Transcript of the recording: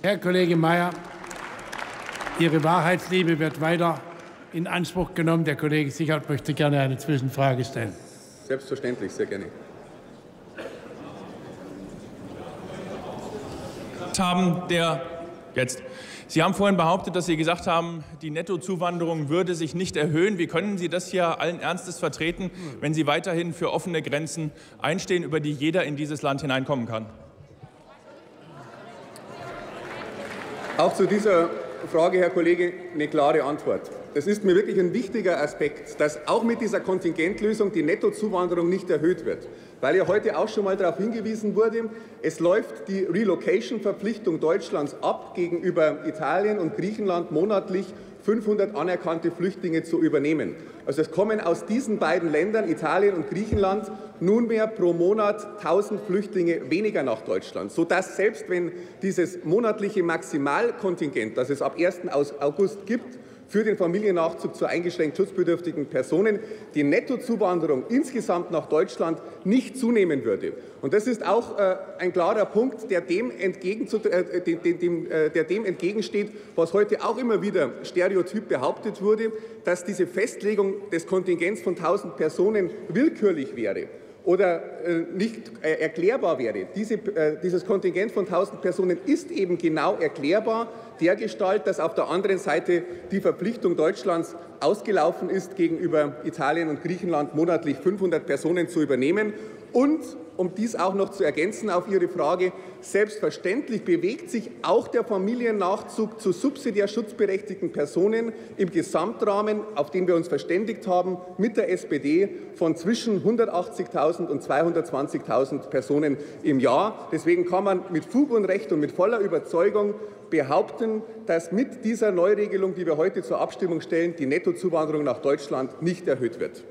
Herr Kollege Mayer, Ihre Wahrheitsliebe wird weiter in Anspruch genommen. Der Kollege Sichert möchte gerne eine Zwischenfrage stellen. Selbstverständlich, sehr gerne. haben, der jetzt. Sie haben vorhin behauptet, dass Sie gesagt haben, die Nettozuwanderung würde sich nicht erhöhen. Wie können Sie das hier allen Ernstes vertreten, wenn Sie weiterhin für offene Grenzen einstehen, über die jeder in dieses Land hineinkommen kann? Auch zu dieser Frage, Herr Kollege, eine klare Antwort. Es ist mir wirklich ein wichtiger Aspekt, dass auch mit dieser Kontingentlösung die Nettozuwanderung nicht erhöht wird. Weil ja heute auch schon mal darauf hingewiesen wurde, es läuft die Relocation-Verpflichtung Deutschlands ab, gegenüber Italien und Griechenland monatlich 500 anerkannte Flüchtlinge zu übernehmen. Also es kommen aus diesen beiden Ländern, Italien und Griechenland, nunmehr pro Monat 1000 Flüchtlinge weniger nach Deutschland, sodass selbst wenn dieses monatliche Maximalkontingent, das es ab 1. August gibt, für den Familiennachzug zu eingeschränkt schutzbedürftigen Personen die Nettozuwanderung insgesamt nach Deutschland nicht zunehmen würde. Und das ist auch äh, ein klarer Punkt, der dem, äh, dem, dem, äh, der dem entgegensteht, was heute auch immer wieder stereotyp behauptet wurde, dass diese Festlegung des Kontingents von 1000 Personen willkürlich wäre oder äh, nicht äh, erklärbar wäre. Diese, äh, dieses Kontingent von 1000 Personen ist eben genau erklärbar, dergestalt, dass auf der anderen Seite die Verpflichtung Deutschlands ausgelaufen ist, gegenüber Italien und Griechenland monatlich 500 Personen zu übernehmen. Und um dies auch noch zu ergänzen auf Ihre Frage, selbstverständlich bewegt sich auch der Familiennachzug zu subsidiär schutzberechtigten Personen im Gesamtrahmen, auf den wir uns verständigt haben, mit der SPD von zwischen 180.000 und 220.000 Personen im Jahr. Deswegen kann man mit Fug und Recht und mit voller Überzeugung behaupten, dass mit dieser Neuregelung, die wir heute zur Abstimmung stellen, die Nettozuwanderung nach Deutschland nicht erhöht wird.